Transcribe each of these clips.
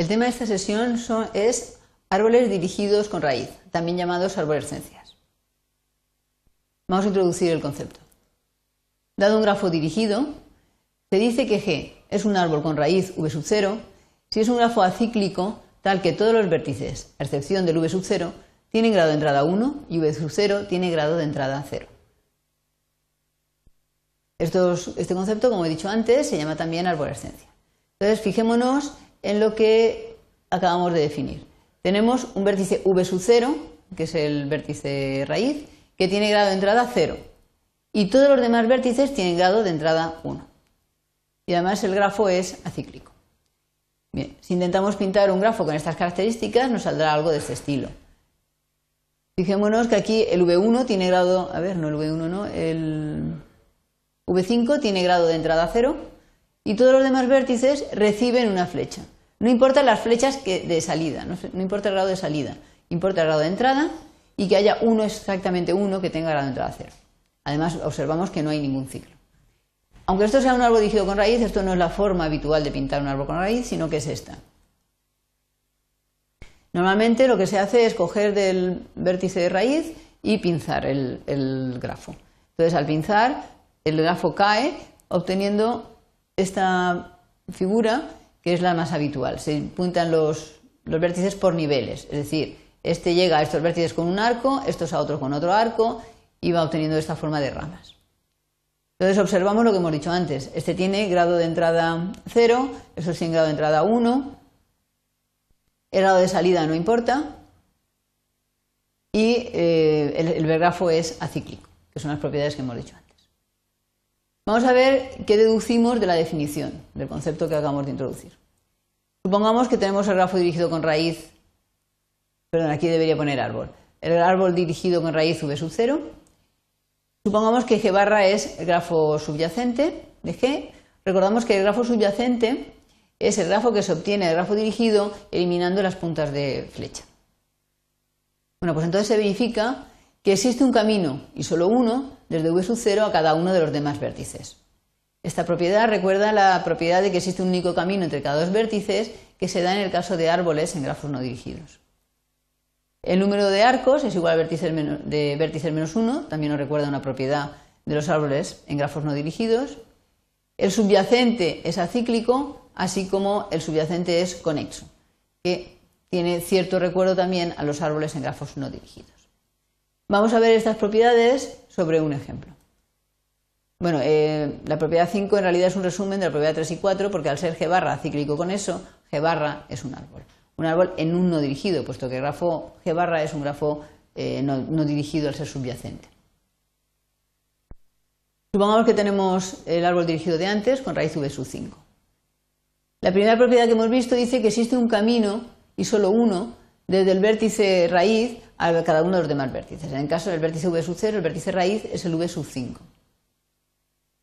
El tema de esta sesión es árboles dirigidos con raíz, también llamados arborescencias. Vamos a introducir el concepto. Dado un grafo dirigido, se dice que G es un árbol con raíz v sub 0 si es un grafo acíclico tal que todos los vértices, a excepción del v sub 0, tienen grado de entrada 1 y v sub 0 tiene grado de entrada 0. este concepto, como he dicho antes, se llama también arborescencia. Entonces, fijémonos en lo que acabamos de definir. Tenemos un vértice v sub 0, que es el vértice raíz, que tiene grado de entrada 0. Y todos los demás vértices tienen grado de entrada 1. Y además el grafo es acíclico. Bien, si intentamos pintar un grafo con estas características, nos saldrá algo de este estilo. Fijémonos que aquí el V1 tiene grado, a ver, no el V1, no, el V5 tiene grado de entrada 0 y todos los demás vértices reciben una flecha. No importan las flechas que de salida, no, importa el grado de salida, importa el grado de entrada y que haya uno exactamente uno que tenga grado de entrada 0. Además, observamos que no hay ningún ciclo. Aunque esto sea un árbol dirigido con raíz, esto no es la forma habitual de pintar un árbol con raíz, sino que es esta. Normalmente lo que se hace es coger del vértice de raíz y pinzar el, grafo. Entonces, al pinzar, el grafo cae obteniendo esta figura que es la más habitual. Se puntan los, los vértices por niveles, es decir, este llega a estos vértices con un arco, estos a otros con otro arco y va obteniendo esta forma de ramas. Entonces observamos lo que hemos dicho antes. Este tiene grado de entrada 0, eso tiene grado de entrada 1, el grado de salida no importa y eh, el, el grafo es acíclico, que son las propiedades que hemos dicho antes. Vamos a ver qué deducimos de la definición del concepto que acabamos de introducir. Supongamos que tenemos el grafo dirigido con raíz, perdón, aquí debería poner árbol, el árbol dirigido con raíz v sub 0 Supongamos que G barra es el grafo subyacente de G. Recordamos que el grafo subyacente es el grafo que se obtiene del grafo dirigido eliminando las puntas de flecha. Bueno, pues entonces se verifica que existe un camino y solo uno desde V sub 0 a cada uno de los demás vértices. Esta propiedad recuerda la propiedad de que existe un único camino entre cada dos vértices que se da en el caso de árboles en grafos no dirigidos. El número de arcos es igual al vértice de vértices menos 1, también nos recuerda una propiedad de los árboles en grafos no dirigidos. El subyacente es acíclico, así como el subyacente es conexo, que tiene cierto recuerdo también a los árboles en grafos no dirigidos. Vamos a ver estas propiedades sobre un ejemplo. Bueno, eh, la propiedad 5 en realidad es un resumen de la propiedad 3 y 4, porque al ser G barra acíclico con eso, G barra es un árbol un árbol en un no dirigido, puesto que el grafo G barra es un grafo eh, no, dirigido al ser subyacente. Supongamos que tenemos el árbol dirigido de antes con raíz V sub 5. La primera propiedad que hemos visto dice que existe un camino y solo uno desde el vértice raíz a cada uno de los demás vértices. En el caso del vértice V sub 0, el vértice raíz es el V sub 5.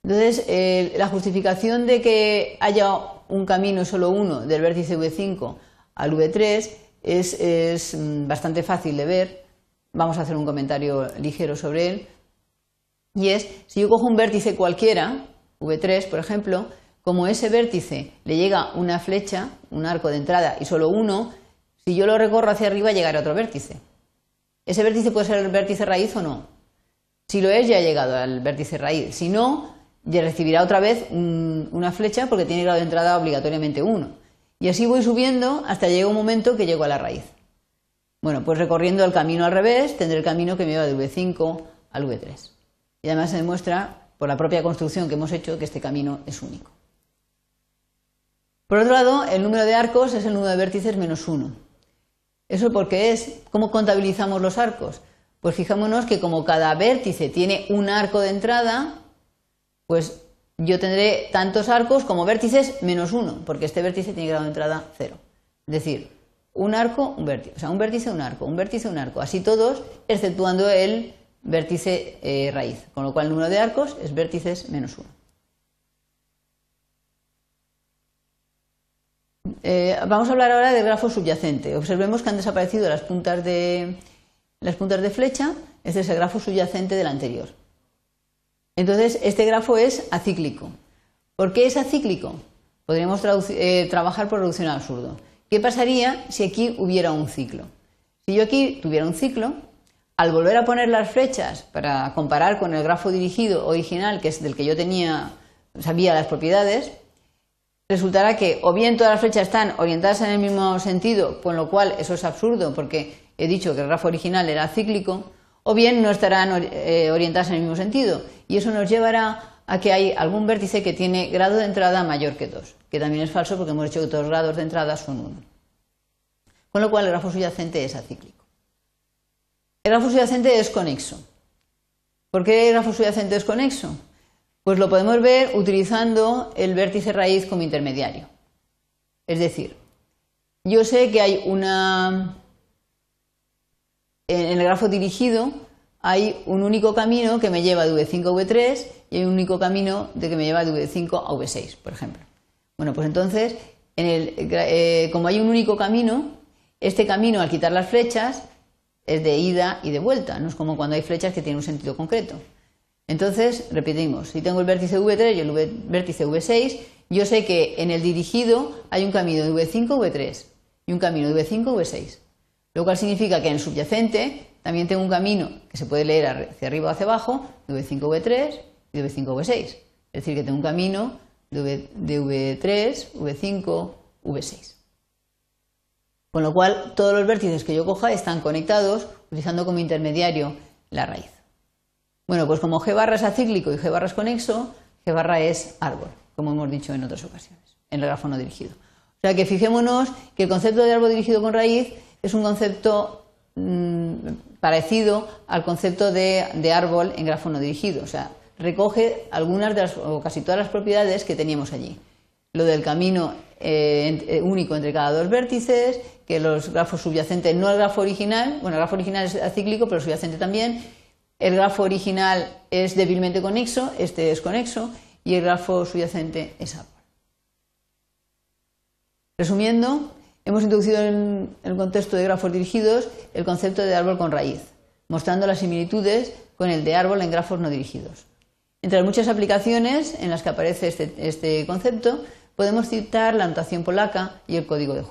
Entonces, eh, la justificación de que haya un camino solo uno del vértice V5 al V3 es, mm, bastante fácil de ver. Vamos a hacer un comentario ligero sobre él. Y es, si yo cojo un vértice cualquiera, V3 por ejemplo, como ese vértice le llega una flecha, un arco de entrada y solo uno, si yo lo recorro hacia arriba llegará a otro vértice. Ese vértice puede ser el vértice raíz o no. Si lo es, ya ha llegado al vértice raíz. Si no, ya recibirá otra vez una flecha porque tiene grado de entrada obligatoriamente 1. Y así voy subiendo hasta llega un momento que llego a la raíz. Bueno, pues recorriendo el camino al revés, tendré el camino que me lleva de V5 al V3. Y además se demuestra, por la propia construcción que hemos hecho, que este camino es único. Por otro lado, el número de arcos es el número de vértices menos 1. ¿Eso porque es? ¿Cómo contabilizamos los arcos? Pues fijémonos que como cada vértice tiene un arco de entrada, pues yo tendré tantos arcos como vértices menos uno, porque este vértice tiene grado de entrada cero. Es decir, un arco, un vértice, o sea, un vértice, un arco, un vértice, un arco, así todos, exceptuando el vértice eh, raíz, con lo cual el número de arcos es vértices menos uno. Eh, vamos a hablar ahora del grafo subyacente. Observemos que han desaparecido las puntas de, las puntas de flecha. Este es el grafo subyacente del anterior. Entonces, este grafo es acíclico. ¿Por qué es acíclico? Podríamos eh, trabajar por reducción al absurdo. ¿qué pasaría si aquí hubiera un ciclo? Si yo aquí tuviera un ciclo, al volver a poner las flechas para comparar con el grafo dirigido original, que es del que yo tenía, sabía las propiedades, resultará que o bien todas las flechas están orientadas en el mismo sentido, con lo cual eso es absurdo porque he dicho que el grafo original era cíclico, o bien no estarán eh, orientadas en el mismo sentido. Y eso nos llevará a que hay algún vértice que tiene grado de entrada mayor que 2, que también es falso porque hemos dicho que todos los grados de entrada son 1. Con lo cual el grafo subyacente es acíclico. El grafo subyacente es conexo. ¿Por qué el grafo subyacente es conexo? Pues lo podemos ver utilizando el vértice raíz como intermediario. Es decir, yo sé que hay una en el grafo dirigido hay un único camino que me lleva de V5 a V3 y hay un único camino de que me lleva de V5 a V6, por ejemplo. Bueno, pues entonces, eh, como hay un único camino, este camino al quitar las flechas es de ida y de vuelta, no es como cuando hay flechas que tienen un sentido concreto. Entonces, repetimos, si tengo el vértice V3 y el vértice V6, yo sé que en el dirigido hay un camino de V5 a V3 y un camino de V5 a V6. Lo cual significa que en el subyacente también tengo un camino que se puede leer hacia arriba o hacia abajo, de V5 V3 y de V5 V6. Es decir, que tengo un camino de, V3, V5, V6. Con lo cual, todos los vértices que yo coja están conectados utilizando como intermediario la raíz. Bueno, pues como G barra es acíclico y G barra es conexo, G barra es árbol, como hemos dicho en otras ocasiones, en el grafo no dirigido. O sea que fijémonos que el concepto de árbol dirigido con raíz es un concepto mm, parecido al concepto de, árbol en grafo no dirigido. O sea, recoge algunas de las, o casi todas las propiedades que teníamos allí. Lo del camino eh, eh, único entre cada dos vértices, que los grafos subyacentes, no el grafo original, bueno, el grafo original es acíclico, pero subyacente también. El grafo original es débilmente conexo, este es conexo, y el grafo subyacente es árbol. Resumiendo, Hemos introducido en el contexto de grafos dirigidos el concepto de árbol con raíz, mostrando las similitudes con el de árbol en grafos no dirigidos. Entre las muchas aplicaciones en las que aparece este, este concepto, podemos citar la notación polaca y el código de